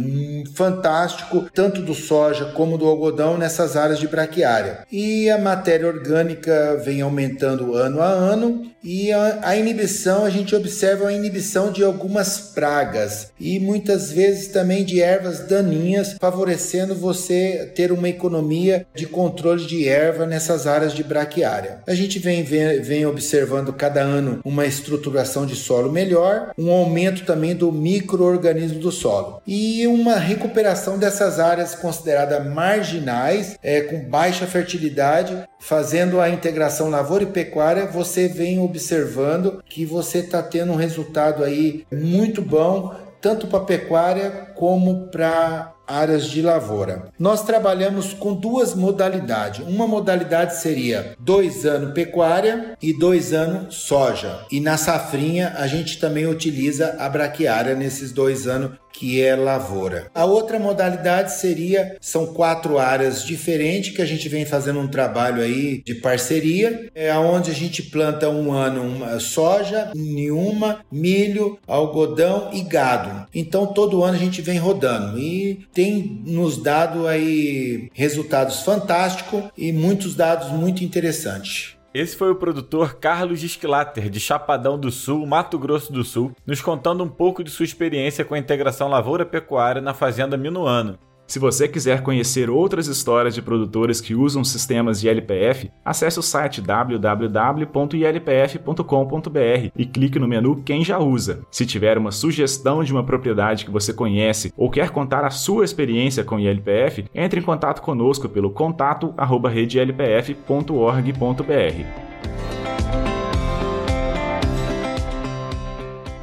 fantástico, tanto do soja como do algodão nessas áreas de braquiária. E a matéria orgânica vem aumentando ano a ano e a, a inibição, a gente observa a inibição de algumas pragas e muitas vezes também de ervas daninhas, favorecendo você ter uma economia de controle de erva nessas áreas de braquiária. A gente vem, vem, vem observando cada ano uma estruturação de solo melhor, um aumento também do microorganismo do solo e uma recuperação dessas áreas consideradas marginais, é, com baixa fertilidade, fazendo a integração lavoura e pecuária, você vem observando que você está tendo um resultado aí muito bom, tanto para pecuária como para áreas de lavoura. Nós trabalhamos com duas modalidades. Uma modalidade seria dois anos pecuária e dois anos soja. E na safrinha a gente também utiliza a braquiária nesses dois anos que é lavoura. A outra modalidade seria são quatro áreas diferentes que a gente vem fazendo um trabalho aí de parceria, é onde a gente planta um ano uma soja, nenhuma, milho, algodão e gado. Então todo ano a gente vem rodando e tem nos dado aí resultados fantásticos e muitos dados muito interessantes. Esse foi o produtor Carlos Esquilater, de Chapadão do Sul, Mato Grosso do Sul, nos contando um pouco de sua experiência com a integração lavoura-pecuária na fazenda Minuano. Se você quiser conhecer outras histórias de produtores que usam sistemas de LPF, acesse o site www.ilpf.com.br e clique no menu Quem já usa. Se tiver uma sugestão de uma propriedade que você conhece ou quer contar a sua experiência com ILPF, entre em contato conosco pelo contato@redelpf.org.br.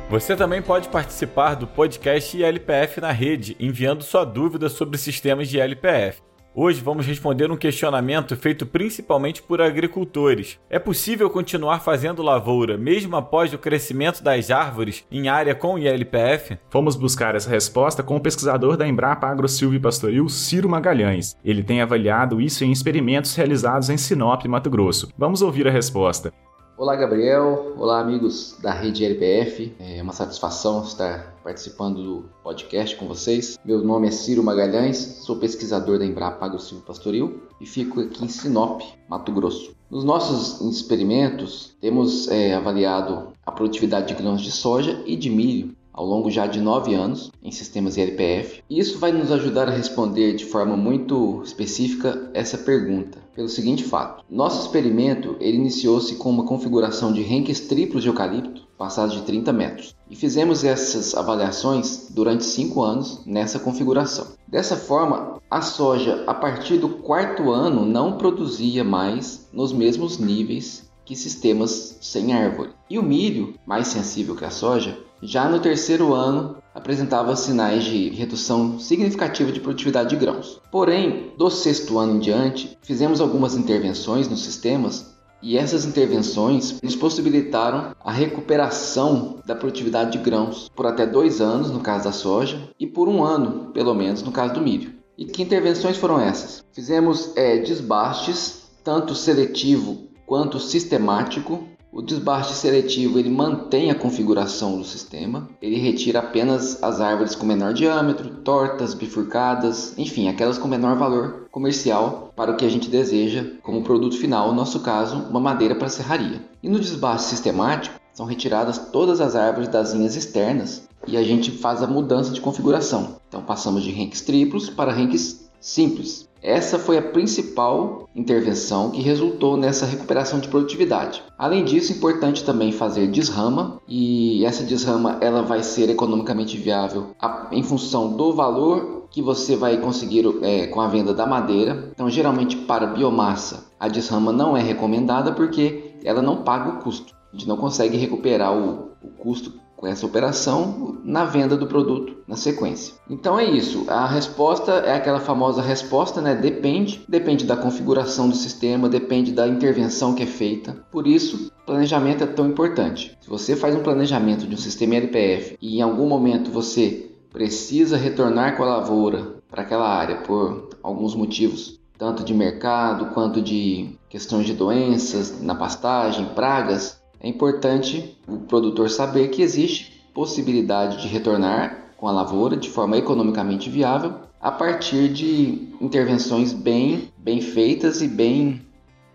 Você também pode participar do podcast ILPF na rede, enviando sua dúvida sobre sistemas de ILPF. Hoje vamos responder um questionamento feito principalmente por agricultores. É possível continuar fazendo lavoura mesmo após o crescimento das árvores em área com ILPF? Fomos buscar essa resposta com o pesquisador da Embrapa Agro Silvio Pastoril, Ciro Magalhães. Ele tem avaliado isso em experimentos realizados em Sinop, Mato Grosso. Vamos ouvir a resposta. Olá, Gabriel. Olá, amigos da Rede LPF. É uma satisfação estar participando do podcast com vocês. Meu nome é Ciro Magalhães, sou pesquisador da Embrapa Agro Silvio Pastoril e fico aqui em Sinop, Mato Grosso. Nos nossos experimentos, temos é, avaliado a produtividade de grãos de soja e de milho ao longo já de nove anos em sistemas ILPF. E isso vai nos ajudar a responder de forma muito específica essa pergunta, pelo seguinte fato. Nosso experimento ele iniciou-se com uma configuração de renques triplos de eucalipto passados de 30 metros. E fizemos essas avaliações durante cinco anos nessa configuração. Dessa forma, a soja, a partir do quarto ano, não produzia mais nos mesmos níveis que sistemas sem árvore. E o milho, mais sensível que a soja, já no terceiro ano, apresentava sinais de redução significativa de produtividade de grãos. Porém, do sexto ano em diante, fizemos algumas intervenções nos sistemas e essas intervenções nos possibilitaram a recuperação da produtividade de grãos por até dois anos, no caso da soja, e por um ano, pelo menos, no caso do milho. E que intervenções foram essas? Fizemos é, desbastes, tanto seletivo quanto sistemático, o desbaste seletivo ele mantém a configuração do sistema, ele retira apenas as árvores com menor diâmetro, tortas, bifurcadas, enfim, aquelas com menor valor comercial para o que a gente deseja como produto final, no nosso caso, uma madeira para serraria. E no desbaste sistemático, são retiradas todas as árvores das linhas externas e a gente faz a mudança de configuração. Então passamos de renques triplos para renques simples. Essa foi a principal intervenção que resultou nessa recuperação de produtividade. Além disso, é importante também fazer desrama e essa desrama ela vai ser economicamente viável em função do valor que você vai conseguir é, com a venda da madeira. Então, geralmente para biomassa, a desrama não é recomendada porque ela não paga o custo. A gente não consegue recuperar o, o custo com essa operação na venda do produto na sequência. Então é isso. A resposta é aquela famosa resposta, né? Depende, depende da configuração do sistema, depende da intervenção que é feita. Por isso, planejamento é tão importante. Se você faz um planejamento de um sistema LPF e em algum momento você precisa retornar com a lavoura para aquela área por alguns motivos, tanto de mercado quanto de questões de doenças na pastagem, pragas, é importante o produtor saber que existe possibilidade de retornar com a lavoura de forma economicamente viável a partir de intervenções bem, bem feitas e bem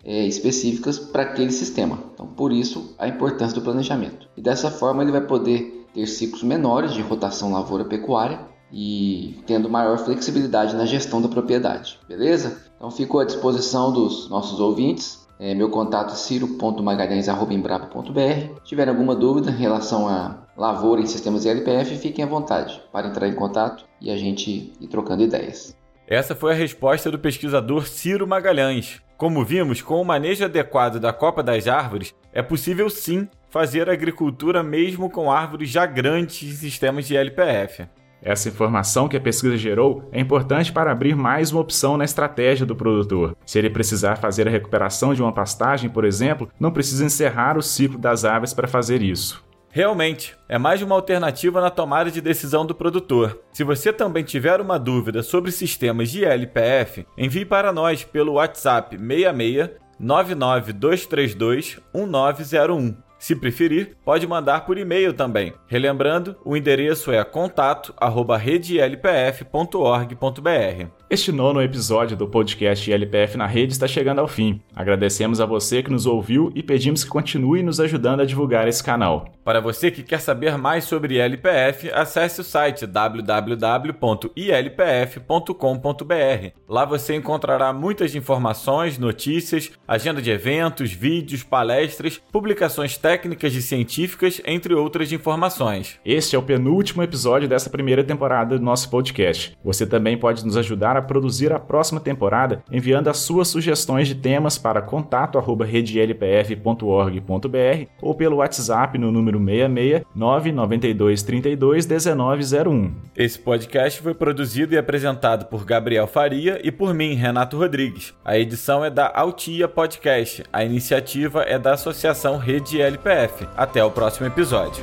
é, específicas para aquele sistema. Então, por isso, a importância do planejamento. E dessa forma, ele vai poder ter ciclos menores de rotação lavoura-pecuária e tendo maior flexibilidade na gestão da propriedade. Beleza? Então, fico à disposição dos nossos ouvintes é, meu contato é. Se tiver alguma dúvida em relação a lavoura em sistemas LPF, fiquem à vontade para entrar em contato e a gente ir trocando ideias. Essa foi a resposta do pesquisador Ciro Magalhães. Como vimos, com o manejo adequado da copa das árvores, é possível sim fazer agricultura mesmo com árvores já grandes em sistemas de LPF. Essa informação que a pesquisa gerou é importante para abrir mais uma opção na estratégia do produtor. Se ele precisar fazer a recuperação de uma pastagem, por exemplo, não precisa encerrar o ciclo das aves para fazer isso. Realmente, é mais uma alternativa na tomada de decisão do produtor. Se você também tiver uma dúvida sobre sistemas de LPF, envie para nós pelo WhatsApp 66 99232 1901. Se preferir, pode mandar por e-mail também. Relembrando, o endereço é contato@redelpf.org.br. Este nono episódio do podcast LPF na Rede está chegando ao fim. Agradecemos a você que nos ouviu e pedimos que continue nos ajudando a divulgar esse canal. Para você que quer saber mais sobre LPF, acesse o site www.ilpf.com.br. Lá você encontrará muitas informações, notícias, agenda de eventos, vídeos, palestras, publicações técnicas e científicas, entre outras informações. Este é o penúltimo episódio dessa primeira temporada do nosso podcast. Você também pode nos ajudar a produzir a próxima temporada enviando as suas sugestões de temas para contato@redelpf.org.br ou pelo WhatsApp no número 66 992 32 1901. Esse podcast foi produzido e apresentado por Gabriel Faria e por mim, Renato Rodrigues. A edição é da Altia Podcast. A iniciativa é da Associação Rede LPF. Até o próximo episódio.